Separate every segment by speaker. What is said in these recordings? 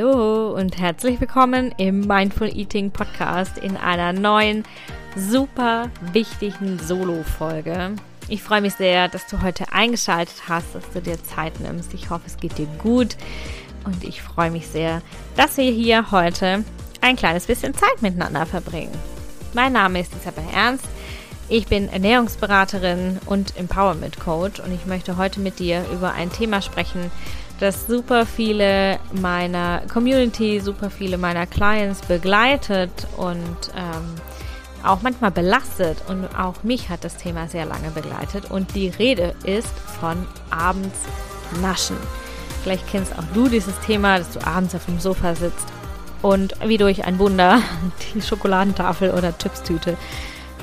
Speaker 1: Hallo und herzlich willkommen im Mindful Eating Podcast in einer neuen, super wichtigen Solo-Folge. Ich freue mich sehr, dass du heute eingeschaltet hast, dass du dir Zeit nimmst. Ich hoffe, es geht dir gut und ich freue mich sehr, dass wir hier heute ein kleines bisschen Zeit miteinander verbringen. Mein Name ist Isabel Ernst. Ich bin Ernährungsberaterin und Empowerment Coach und ich möchte heute mit dir über ein Thema sprechen, das super viele meiner Community, super viele meiner Clients begleitet und ähm, auch manchmal belastet. Und auch mich hat das Thema sehr lange begleitet. Und die Rede ist von abends naschen. Vielleicht kennst auch du dieses Thema, dass du abends auf dem Sofa sitzt und wie durch ein Wunder die Schokoladentafel oder Chipstüte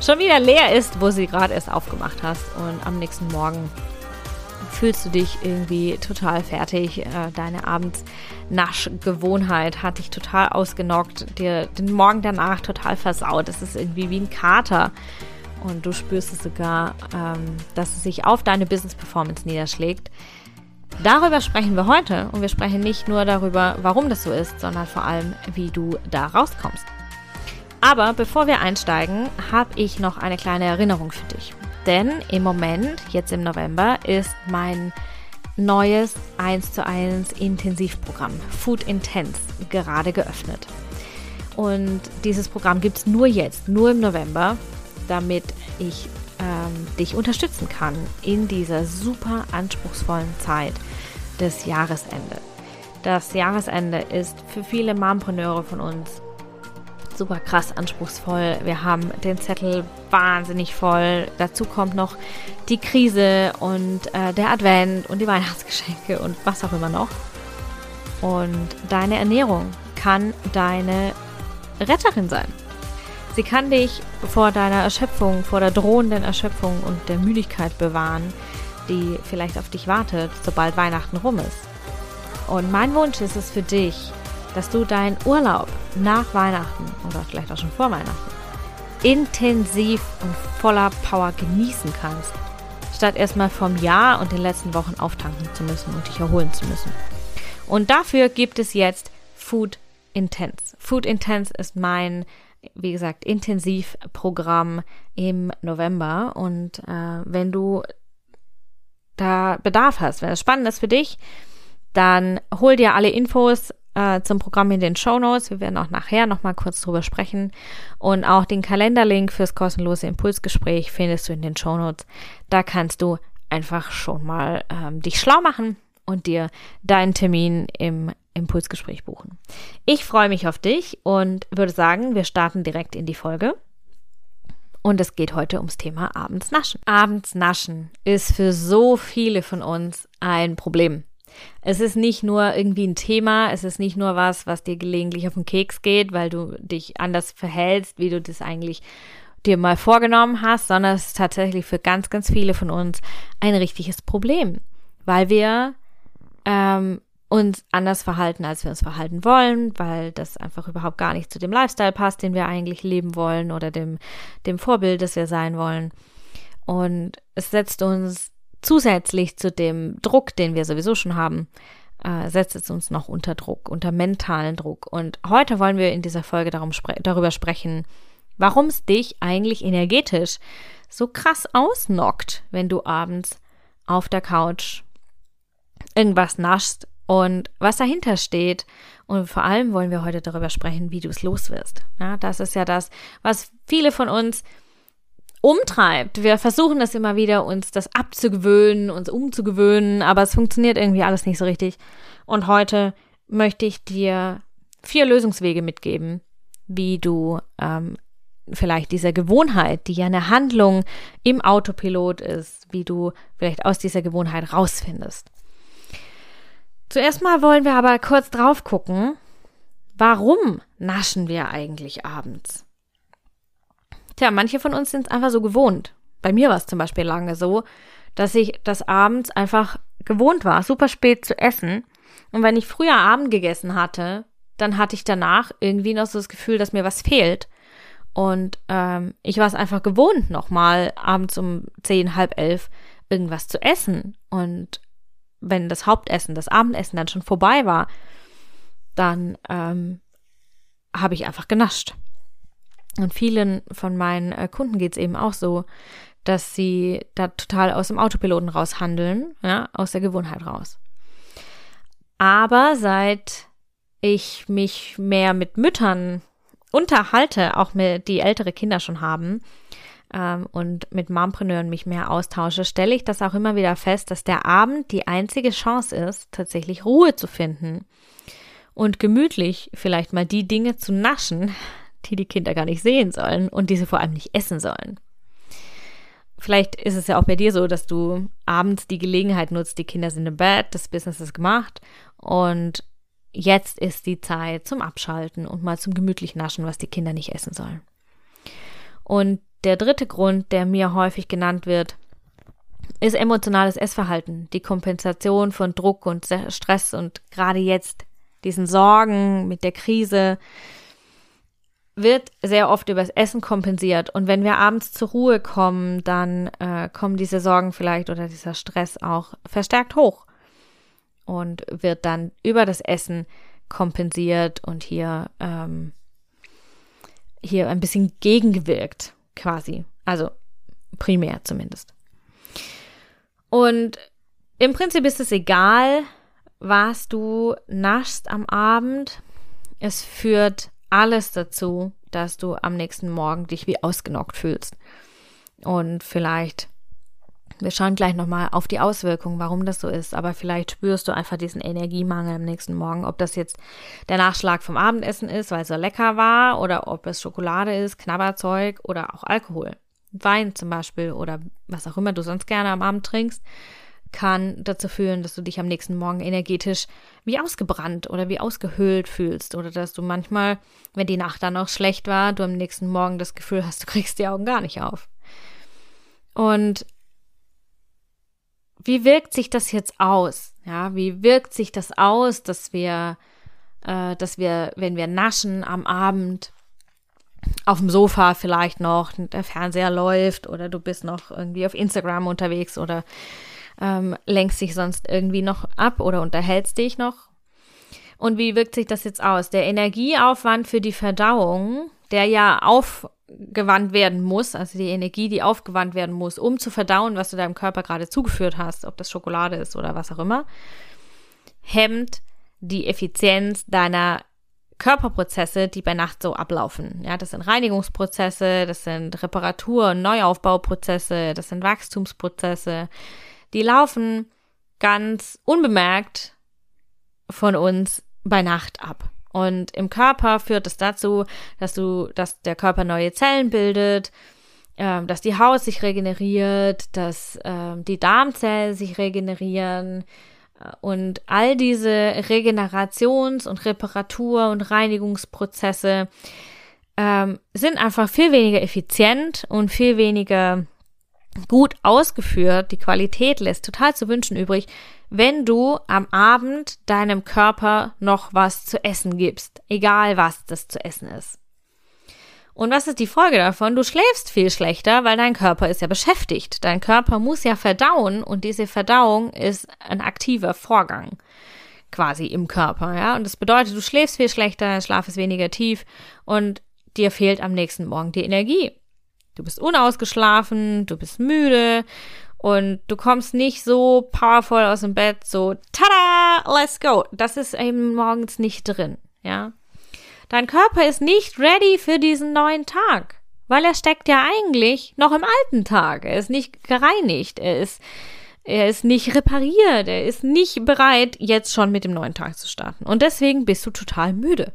Speaker 1: schon wieder leer ist, wo sie gerade erst aufgemacht hast und am nächsten Morgen fühlst du dich irgendwie total fertig. Äh, deine Abendsnaschgewohnheit hat dich total ausgenockt, dir den Morgen danach total versaut. Es ist irgendwie wie ein Kater. Und du spürst es sogar, ähm, dass es sich auf deine Business Performance niederschlägt. Darüber sprechen wir heute und wir sprechen nicht nur darüber, warum das so ist, sondern vor allem, wie du da rauskommst. Aber bevor wir einsteigen, habe ich noch eine kleine Erinnerung für dich. Denn im Moment, jetzt im November, ist mein neues 1 zu 1 Intensivprogramm Food Intense gerade geöffnet. Und dieses Programm gibt es nur jetzt, nur im November, damit ich ähm, dich unterstützen kann in dieser super anspruchsvollen Zeit des Jahresende. Das Jahresende ist für viele Mompreneure von uns super krass anspruchsvoll. Wir haben den Zettel wahnsinnig voll. Dazu kommt noch die Krise und äh, der Advent und die Weihnachtsgeschenke und was auch immer noch. Und deine Ernährung kann deine Retterin sein. Sie kann dich vor deiner Erschöpfung, vor der drohenden Erschöpfung und der Müdigkeit bewahren, die vielleicht auf dich wartet, sobald Weihnachten rum ist. Und mein Wunsch ist es für dich, dass du deinen Urlaub nach Weihnachten oder vielleicht auch schon vor Weihnachten intensiv und voller Power genießen kannst, statt erstmal vom Jahr und den letzten Wochen auftanken zu müssen und dich erholen zu müssen. Und dafür gibt es jetzt Food Intense. Food Intense ist mein, wie gesagt, Intensivprogramm im November. Und äh, wenn du da Bedarf hast, wenn es spannend ist für dich, dann hol dir alle Infos äh, zum Programm in den Show Notes. Wir werden auch nachher nochmal kurz drüber sprechen. Und auch den Kalenderlink fürs kostenlose Impulsgespräch findest du in den Show Notes. Da kannst du einfach schon mal ähm, dich schlau machen und dir deinen Termin im Impulsgespräch buchen. Ich freue mich auf dich und würde sagen, wir starten direkt in die Folge. Und es geht heute ums Thema Abends naschen. Abends naschen ist für so viele von uns ein Problem. Es ist nicht nur irgendwie ein Thema, es ist nicht nur was, was dir gelegentlich auf den Keks geht, weil du dich anders verhältst, wie du das eigentlich dir mal vorgenommen hast, sondern es ist tatsächlich für ganz, ganz viele von uns ein richtiges Problem, weil wir ähm, uns anders verhalten, als wir uns verhalten wollen, weil das einfach überhaupt gar nicht zu dem Lifestyle passt, den wir eigentlich leben wollen oder dem, dem Vorbild, das wir sein wollen. Und es setzt uns zusätzlich zu dem Druck, den wir sowieso schon haben, äh, setzt es uns noch unter Druck, unter mentalen Druck. Und heute wollen wir in dieser Folge darum spre darüber sprechen, warum es dich eigentlich energetisch so krass ausnockt, wenn du abends auf der Couch irgendwas naschst und was dahinter steht. Und vor allem wollen wir heute darüber sprechen, wie du es loswirst. Ja, das ist ja das, was viele von uns umtreibt. Wir versuchen das immer wieder, uns das abzugewöhnen, uns umzugewöhnen, aber es funktioniert irgendwie alles nicht so richtig. Und heute möchte ich dir vier Lösungswege mitgeben, wie du ähm, vielleicht dieser Gewohnheit, die ja eine Handlung im Autopilot ist, wie du vielleicht aus dieser Gewohnheit rausfindest. Zuerst mal wollen wir aber kurz drauf gucken, warum naschen wir eigentlich abends? Tja, manche von uns sind es einfach so gewohnt. Bei mir war es zum Beispiel lange so, dass ich das abends einfach gewohnt war, super spät zu essen. Und wenn ich früher Abend gegessen hatte, dann hatte ich danach irgendwie noch so das Gefühl, dass mir was fehlt. Und ähm, ich war es einfach gewohnt, nochmal abends um zehn, halb elf irgendwas zu essen. Und wenn das Hauptessen, das Abendessen dann schon vorbei war, dann ähm, habe ich einfach genascht. Und vielen von meinen äh, Kunden geht es eben auch so, dass sie da total aus dem Autopiloten raus handeln, ja, aus der Gewohnheit raus. Aber seit ich mich mehr mit Müttern unterhalte, auch mit die ältere Kinder schon haben, ähm, und mit Mompreneuren mich mehr austausche, stelle ich das auch immer wieder fest, dass der Abend die einzige Chance ist, tatsächlich Ruhe zu finden und gemütlich vielleicht mal die Dinge zu naschen, die die Kinder gar nicht sehen sollen und die sie vor allem nicht essen sollen. Vielleicht ist es ja auch bei dir so, dass du abends die Gelegenheit nutzt, die Kinder sind im Bett, das Business ist gemacht und jetzt ist die Zeit zum Abschalten und mal zum gemütlich Naschen, was die Kinder nicht essen sollen. Und der dritte Grund, der mir häufig genannt wird, ist emotionales Essverhalten, die Kompensation von Druck und Stress und gerade jetzt diesen Sorgen mit der Krise, wird sehr oft übers Essen kompensiert. Und wenn wir abends zur Ruhe kommen, dann äh, kommen diese Sorgen vielleicht oder dieser Stress auch verstärkt hoch und wird dann über das Essen kompensiert und hier, ähm, hier ein bisschen gegengewirkt, quasi. Also primär zumindest. Und im Prinzip ist es egal, was du naschst am Abend. Es führt alles dazu, dass du am nächsten Morgen dich wie ausgenockt fühlst. Und vielleicht, wir schauen gleich nochmal auf die Auswirkungen, warum das so ist, aber vielleicht spürst du einfach diesen Energiemangel am nächsten Morgen, ob das jetzt der Nachschlag vom Abendessen ist, weil es so lecker war, oder ob es Schokolade ist, Knabberzeug oder auch Alkohol. Wein zum Beispiel oder was auch immer du sonst gerne am Abend trinkst kann dazu führen, dass du dich am nächsten Morgen energetisch wie ausgebrannt oder wie ausgehöhlt fühlst oder dass du manchmal, wenn die Nacht dann noch schlecht war, du am nächsten Morgen das Gefühl hast, du kriegst die Augen gar nicht auf. Und wie wirkt sich das jetzt aus? Ja, wie wirkt sich das aus, dass wir, äh, dass wir, wenn wir naschen am Abend, auf dem Sofa vielleicht noch, der Fernseher läuft oder du bist noch irgendwie auf Instagram unterwegs oder ähm, lenkst dich sonst irgendwie noch ab oder unterhältst dich noch. Und wie wirkt sich das jetzt aus? Der Energieaufwand für die Verdauung, der ja aufgewandt werden muss, also die Energie, die aufgewandt werden muss, um zu verdauen, was du deinem Körper gerade zugeführt hast, ob das Schokolade ist oder was auch immer, hemmt die Effizienz deiner Körperprozesse, die bei Nacht so ablaufen. Ja, das sind Reinigungsprozesse, das sind Reparatur- und Neuaufbauprozesse, das sind Wachstumsprozesse, die laufen ganz unbemerkt von uns bei Nacht ab. Und im Körper führt es dazu, dass du, dass der Körper neue Zellen bildet, äh, dass die Haut sich regeneriert, dass äh, die Darmzellen sich regenerieren. Und all diese Regenerations- und Reparatur- und Reinigungsprozesse ähm, sind einfach viel weniger effizient und viel weniger gut ausgeführt, die Qualität lässt total zu wünschen übrig, wenn du am Abend deinem Körper noch was zu essen gibst, egal was das zu essen ist. Und was ist die Folge davon? Du schläfst viel schlechter, weil dein Körper ist ja beschäftigt. Dein Körper muss ja verdauen und diese Verdauung ist ein aktiver Vorgang quasi im Körper, ja. Und das bedeutet, du schläfst viel schlechter, dein Schlaf ist weniger tief und dir fehlt am nächsten Morgen die Energie. Du bist unausgeschlafen, du bist müde und du kommst nicht so powerful aus dem Bett, so, tada, let's go. Das ist eben morgens nicht drin, ja. Dein Körper ist nicht ready für diesen neuen Tag, weil er steckt ja eigentlich noch im alten Tag. Er ist nicht gereinigt, er ist, er ist nicht repariert, er ist nicht bereit, jetzt schon mit dem neuen Tag zu starten. Und deswegen bist du total müde.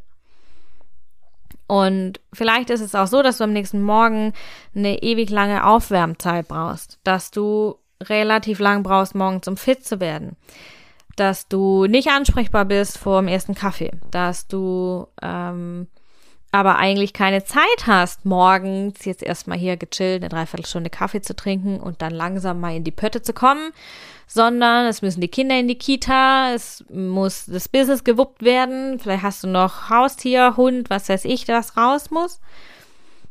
Speaker 1: Und vielleicht ist es auch so, dass du am nächsten Morgen eine ewig lange Aufwärmzeit brauchst, dass du relativ lang brauchst, morgens um fit zu werden, dass du nicht ansprechbar bist vor dem ersten Kaffee, dass du ähm, aber eigentlich keine Zeit hast, morgens jetzt erstmal hier gechillt eine Dreiviertelstunde Kaffee zu trinken und dann langsam mal in die Pötte zu kommen, sondern es müssen die Kinder in die Kita, es muss das Business gewuppt werden, vielleicht hast du noch Haustier, Hund, was weiß ich, was raus muss.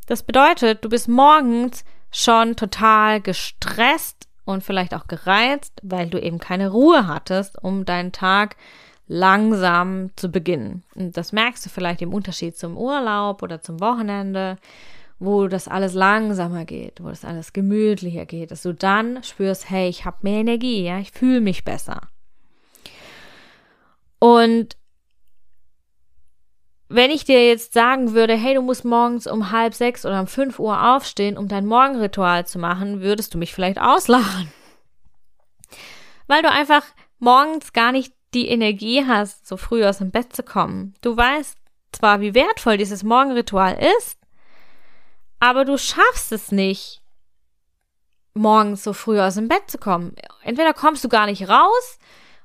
Speaker 1: Das bedeutet, du bist morgens schon total gestresst und vielleicht auch gereizt, weil du eben keine Ruhe hattest, um deinen Tag langsam zu beginnen. Und das merkst du vielleicht im Unterschied zum Urlaub oder zum Wochenende, wo das alles langsamer geht, wo das alles gemütlicher geht, dass du dann spürst, hey, ich habe mehr Energie, ja, ich fühle mich besser. Und wenn ich dir jetzt sagen würde, hey, du musst morgens um halb sechs oder um fünf Uhr aufstehen, um dein Morgenritual zu machen, würdest du mich vielleicht auslachen. Weil du einfach morgens gar nicht die Energie hast, so früh aus dem Bett zu kommen. Du weißt zwar, wie wertvoll dieses Morgenritual ist, aber du schaffst es nicht, morgens so früh aus dem Bett zu kommen. Entweder kommst du gar nicht raus,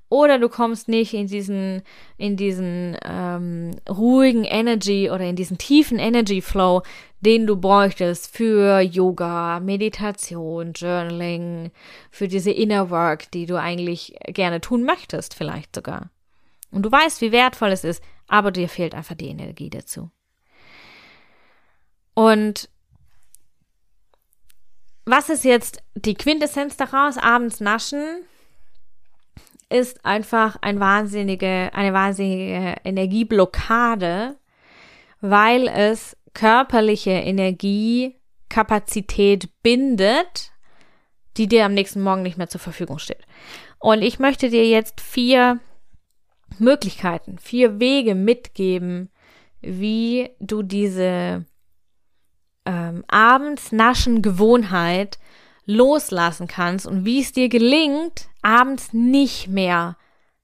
Speaker 1: oder du kommst nicht in diesen, in diesen ähm, ruhigen Energy oder in diesen tiefen Energy Flow, den du bräuchtest für Yoga, Meditation, Journaling, für diese Inner Work, die du eigentlich gerne tun möchtest, vielleicht sogar. Und du weißt, wie wertvoll es ist, aber dir fehlt einfach die Energie dazu. Und was ist jetzt die Quintessenz daraus? Abends naschen ist einfach ein wahnsinnige, eine wahnsinnige Energieblockade, weil es körperliche Energiekapazität bindet, die dir am nächsten Morgen nicht mehr zur Verfügung steht. Und ich möchte dir jetzt vier Möglichkeiten, vier Wege mitgeben, wie du diese ähm, abends naschen Gewohnheit loslassen kannst und wie es dir gelingt, abends nicht mehr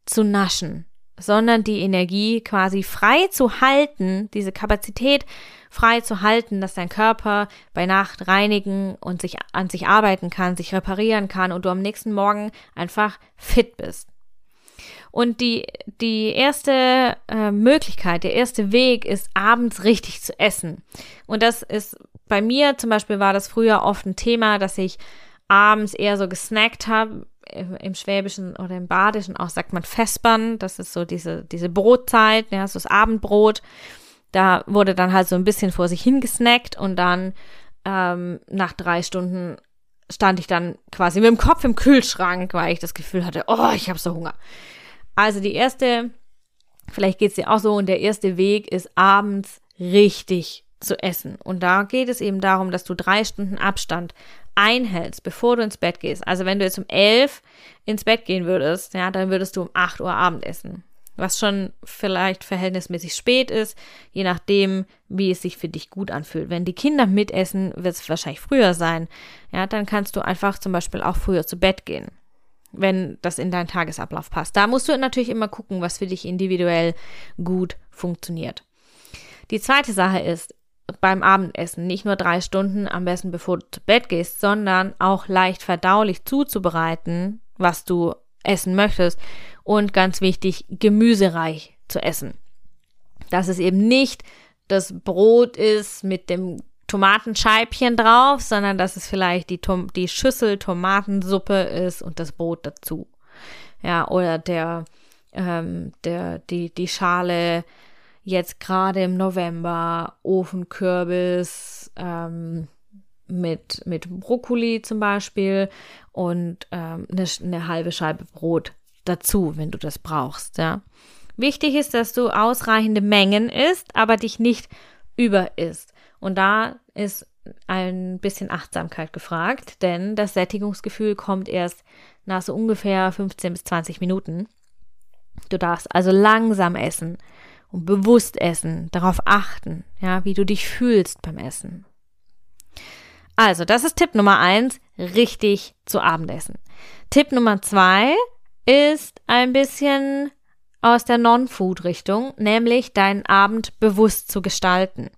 Speaker 1: zu naschen, sondern die Energie quasi frei zu halten, diese Kapazität frei zu halten, dass dein Körper bei Nacht reinigen und sich an sich arbeiten kann, sich reparieren kann und du am nächsten Morgen einfach fit bist. Und die, die erste äh, Möglichkeit, der erste Weg ist, abends richtig zu essen. Und das ist bei mir zum Beispiel war das früher oft ein Thema, dass ich abends eher so gesnackt habe. Im Schwäbischen oder im Badischen auch sagt man Vespern. Das ist so diese, diese Brotzeit, ja, so das Abendbrot. Da wurde dann halt so ein bisschen vor sich hingesnackt und dann ähm, nach drei Stunden stand ich dann quasi mit dem Kopf im Kühlschrank, weil ich das Gefühl hatte, oh, ich habe so Hunger. Also die erste, vielleicht geht es dir auch so, und der erste Weg ist abends richtig zu essen. Und da geht es eben darum, dass du drei Stunden Abstand einhältst, bevor du ins Bett gehst. Also wenn du jetzt um elf ins Bett gehen würdest, ja, dann würdest du um acht Uhr Abend essen. Was schon vielleicht verhältnismäßig spät ist, je nachdem, wie es sich für dich gut anfühlt. Wenn die Kinder mitessen, wird es wahrscheinlich früher sein. Ja, dann kannst du einfach zum Beispiel auch früher zu Bett gehen wenn das in deinen Tagesablauf passt. Da musst du natürlich immer gucken, was für dich individuell gut funktioniert. Die zweite Sache ist, beim Abendessen nicht nur drei Stunden am besten bevor du zu Bett gehst, sondern auch leicht verdaulich zuzubereiten, was du essen möchtest und ganz wichtig, gemüsereich zu essen. Dass es eben nicht das Brot ist mit dem Tomatenscheibchen drauf, sondern dass es vielleicht die, Tom die Schüssel Tomatensuppe ist und das Brot dazu. Ja, oder der, ähm, der, die, die Schale jetzt gerade im November Ofenkürbis ähm, mit, mit Brokkoli zum Beispiel und ähm, eine, eine halbe Scheibe Brot dazu, wenn du das brauchst. Ja. Wichtig ist, dass du ausreichende Mengen isst, aber dich nicht über isst. Und da ist ein bisschen Achtsamkeit gefragt, denn das Sättigungsgefühl kommt erst nach so ungefähr 15 bis 20 Minuten. Du darfst also langsam essen und bewusst essen, darauf achten, ja, wie du dich fühlst beim Essen. Also, das ist Tipp Nummer eins, richtig zu Abendessen. Tipp Nummer zwei ist ein bisschen aus der Non-Food-Richtung, nämlich deinen Abend bewusst zu gestalten.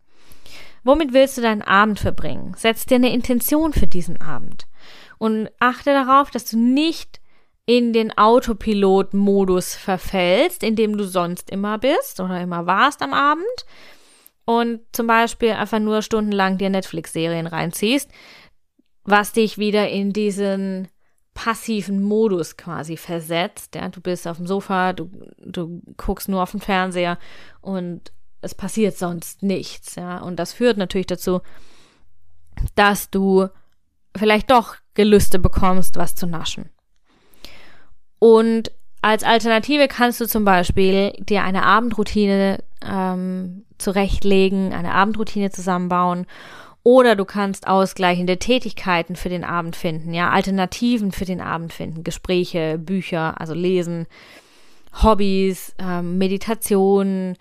Speaker 1: Womit willst du deinen Abend verbringen? Setz dir eine Intention für diesen Abend und achte darauf, dass du nicht in den Autopilot-Modus verfällst, in dem du sonst immer bist oder immer warst am Abend und zum Beispiel einfach nur stundenlang dir Netflix-Serien reinziehst, was dich wieder in diesen passiven Modus quasi versetzt. Ja, du bist auf dem Sofa, du, du guckst nur auf den Fernseher und es passiert sonst nichts. Ja, und das führt natürlich dazu, dass du vielleicht doch Gelüste bekommst, was zu naschen. Und als Alternative kannst du zum Beispiel dir eine Abendroutine ähm, zurechtlegen, eine Abendroutine zusammenbauen oder du kannst ausgleichende Tätigkeiten für den Abend finden, ja, Alternativen für den Abend finden, Gespräche, Bücher, also lesen, Hobbys, ähm, Meditation,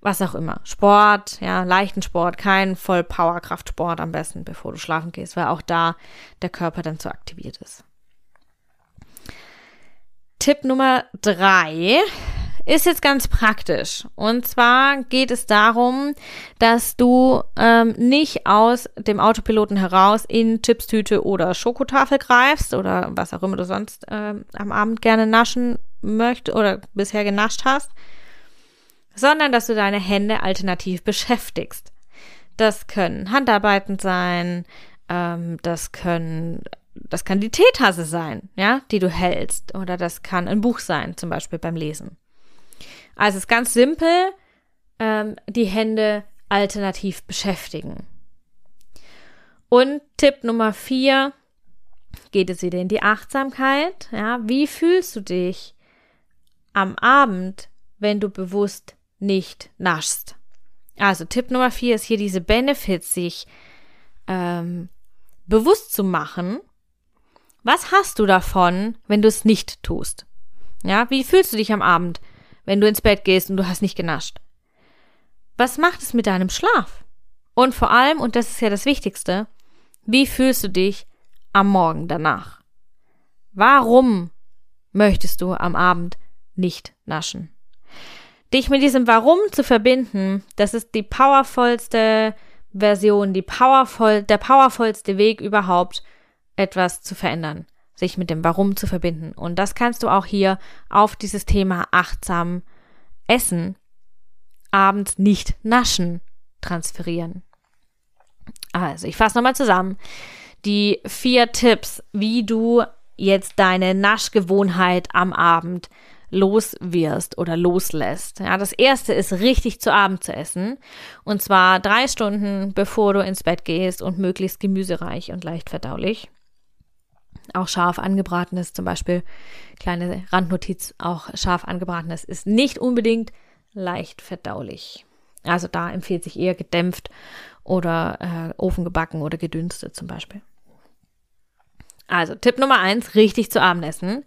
Speaker 1: was auch immer. Sport, ja, leichten Sport, kein Voll-Powerkraft-Sport am besten, bevor du schlafen gehst, weil auch da der Körper dann zu aktiviert ist. Tipp Nummer drei ist jetzt ganz praktisch. Und zwar geht es darum, dass du ähm, nicht aus dem Autopiloten heraus in Chipstüte oder Schokotafel greifst oder was auch immer du sonst ähm, am Abend gerne naschen möchtest oder bisher genascht hast, sondern dass du deine Hände alternativ beschäftigst. Das können Handarbeiten sein, ähm, das können das kann die Teetasse sein, ja, die du hältst. Oder das kann ein Buch sein, zum Beispiel beim Lesen. Also es ist ganz simpel, ähm, die Hände alternativ beschäftigen. Und Tipp Nummer vier geht es wieder in die Achtsamkeit. Ja, wie fühlst du dich am Abend, wenn du bewusst nicht naschst? Also Tipp Nummer vier ist hier diese Benefits, sich ähm, bewusst zu machen was hast du davon, wenn du es nicht tust? Ja, wie fühlst du dich am Abend, wenn du ins Bett gehst und du hast nicht genascht? Was macht es mit deinem Schlaf? Und vor allem, und das ist ja das Wichtigste, wie fühlst du dich am Morgen danach? Warum möchtest du am Abend nicht naschen? Dich mit diesem Warum zu verbinden, das ist die powervollste Version, die powervoll, der powervollste Weg überhaupt, etwas zu verändern, sich mit dem Warum zu verbinden. Und das kannst du auch hier auf dieses Thema achtsam Essen, abends nicht naschen, transferieren. Also, ich fasse nochmal zusammen. Die vier Tipps, wie du jetzt deine Naschgewohnheit am Abend los wirst oder loslässt. Ja, das erste ist richtig zu Abend zu essen. Und zwar drei Stunden bevor du ins Bett gehst und möglichst gemüsereich und leicht verdaulich auch scharf angebratenes, zum Beispiel kleine Randnotiz, auch scharf angebratenes ist nicht unbedingt leicht verdaulich. Also da empfiehlt sich eher gedämpft oder äh, ofengebacken oder gedünstet zum Beispiel. Also Tipp Nummer eins, richtig zu Abend essen.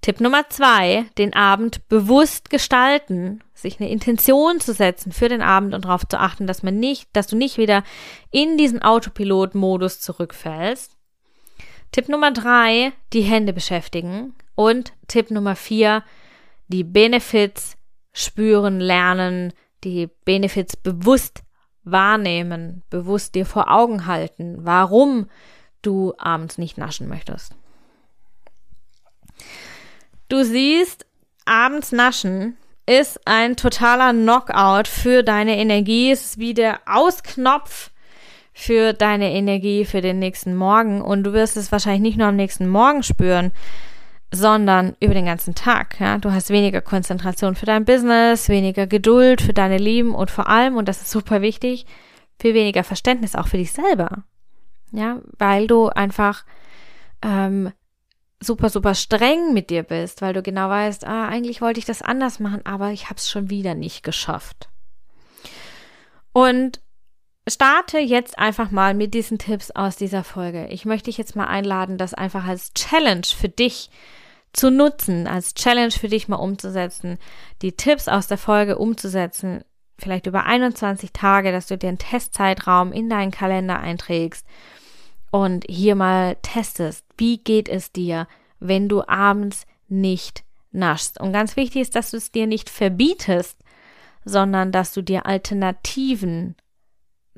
Speaker 1: Tipp Nummer zwei, den Abend bewusst gestalten, sich eine Intention zu setzen für den Abend und darauf zu achten, dass man nicht, dass du nicht wieder in diesen Autopilot-Modus zurückfällst. Tipp Nummer drei, die Hände beschäftigen. Und Tipp Nummer vier, die Benefits spüren, lernen, die Benefits bewusst wahrnehmen, bewusst dir vor Augen halten, warum du abends nicht naschen möchtest. Du siehst, abends naschen ist ein totaler Knockout für deine Energie. Es ist wie der Ausknopf für deine Energie für den nächsten Morgen. Und du wirst es wahrscheinlich nicht nur am nächsten Morgen spüren, sondern über den ganzen Tag. Ja? Du hast weniger Konzentration für dein Business, weniger Geduld für deine Lieben und vor allem, und das ist super wichtig, viel weniger Verständnis auch für dich selber. Ja, weil du einfach ähm, super, super streng mit dir bist, weil du genau weißt, ah, eigentlich wollte ich das anders machen, aber ich habe es schon wieder nicht geschafft. Und starte jetzt einfach mal mit diesen Tipps aus dieser Folge. Ich möchte dich jetzt mal einladen, das einfach als Challenge für dich zu nutzen, als Challenge für dich mal umzusetzen, die Tipps aus der Folge umzusetzen, vielleicht über 21 Tage, dass du dir einen Testzeitraum in deinen Kalender einträgst und hier mal testest, wie geht es dir, wenn du abends nicht naschst. Und ganz wichtig ist, dass du es dir nicht verbietest, sondern dass du dir Alternativen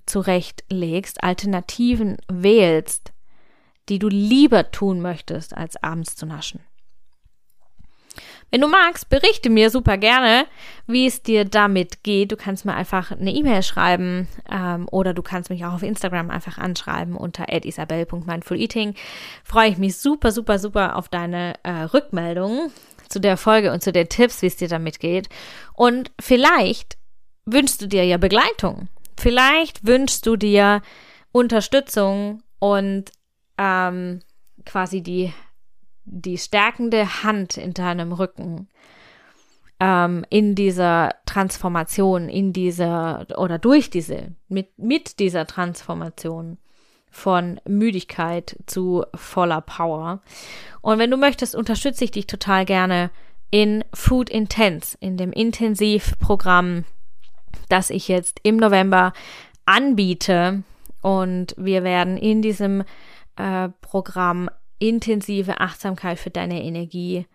Speaker 1: zurechtlegst, Alternativen wählst, die du lieber tun möchtest, als abends zu naschen. Wenn du magst, berichte mir super gerne, wie es dir damit geht. Du kannst mir einfach eine E-Mail schreiben ähm, oder du kannst mich auch auf Instagram einfach anschreiben unter isabel.mindfuleating. Freue ich mich super, super, super auf deine äh, Rückmeldungen zu der Folge und zu den Tipps, wie es dir damit geht. Und vielleicht wünschst du dir ja Begleitung. Vielleicht wünschst du dir Unterstützung und ähm, quasi die die stärkende Hand in deinem Rücken ähm, in dieser Transformation, in dieser oder durch diese, mit, mit dieser Transformation von Müdigkeit zu voller Power. Und wenn du möchtest, unterstütze ich dich total gerne in Food Intense, in dem Intensivprogramm, das ich jetzt im November anbiete. Und wir werden in diesem äh, Programm intensive Achtsamkeit für deine Energie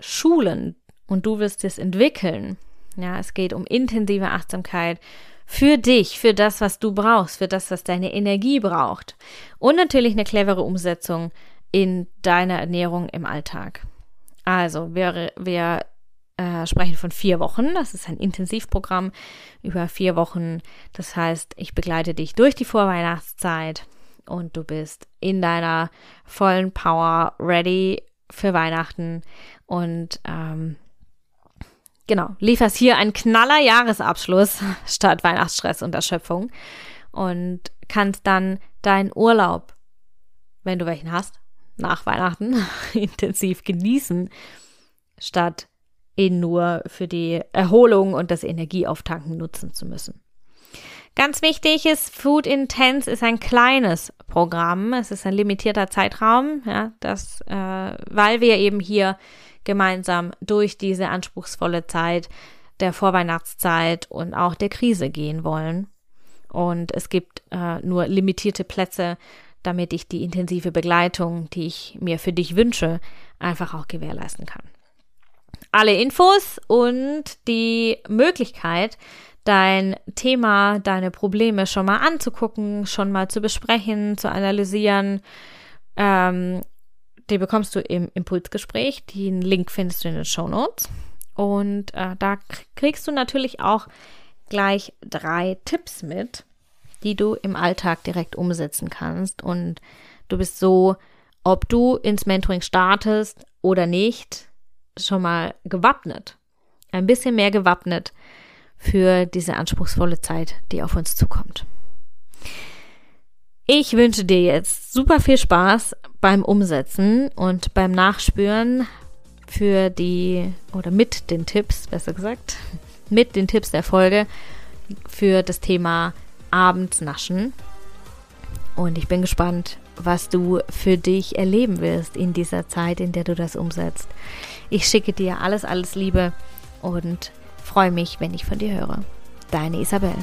Speaker 1: schulen und du wirst es entwickeln. Ja, es geht um intensive Achtsamkeit für dich, für das, was du brauchst, für das, was deine Energie braucht. Und natürlich eine clevere Umsetzung in deiner Ernährung im Alltag. Also, wir, wir äh, sprechen von vier Wochen. Das ist ein Intensivprogramm über vier Wochen. Das heißt, ich begleite dich durch die Vorweihnachtszeit und du bist in deiner vollen Power ready für Weihnachten und ähm, genau, lieferst hier einen knaller Jahresabschluss statt Weihnachtsstress und Erschöpfung und kannst dann deinen Urlaub, wenn du welchen hast, nach Weihnachten intensiv genießen, statt ihn nur für die Erholung und das Energieauftanken nutzen zu müssen. Ganz wichtig ist, Food Intense ist ein kleines Programm. Es ist ein limitierter Zeitraum, ja, das, äh, weil wir eben hier gemeinsam durch diese anspruchsvolle Zeit der Vorweihnachtszeit und auch der Krise gehen wollen. Und es gibt äh, nur limitierte Plätze, damit ich die intensive Begleitung, die ich mir für dich wünsche, einfach auch gewährleisten kann. Alle Infos und die Möglichkeit, dein Thema, deine Probleme schon mal anzugucken, schon mal zu besprechen, zu analysieren, ähm, die bekommst du im Impulsgespräch. Den Link findest du in den Show Notes. Und äh, da kriegst du natürlich auch gleich drei Tipps mit, die du im Alltag direkt umsetzen kannst. Und du bist so, ob du ins Mentoring startest oder nicht, schon mal gewappnet. Ein bisschen mehr gewappnet für diese anspruchsvolle Zeit, die auf uns zukommt. Ich wünsche dir jetzt super viel Spaß beim Umsetzen und beim Nachspüren für die oder mit den Tipps, besser gesagt, mit den Tipps der Folge für das Thema abends naschen. Und ich bin gespannt, was du für dich erleben wirst in dieser Zeit, in der du das umsetzt. Ich schicke dir alles, alles Liebe und freue mich, wenn ich von dir höre. Deine Isabel.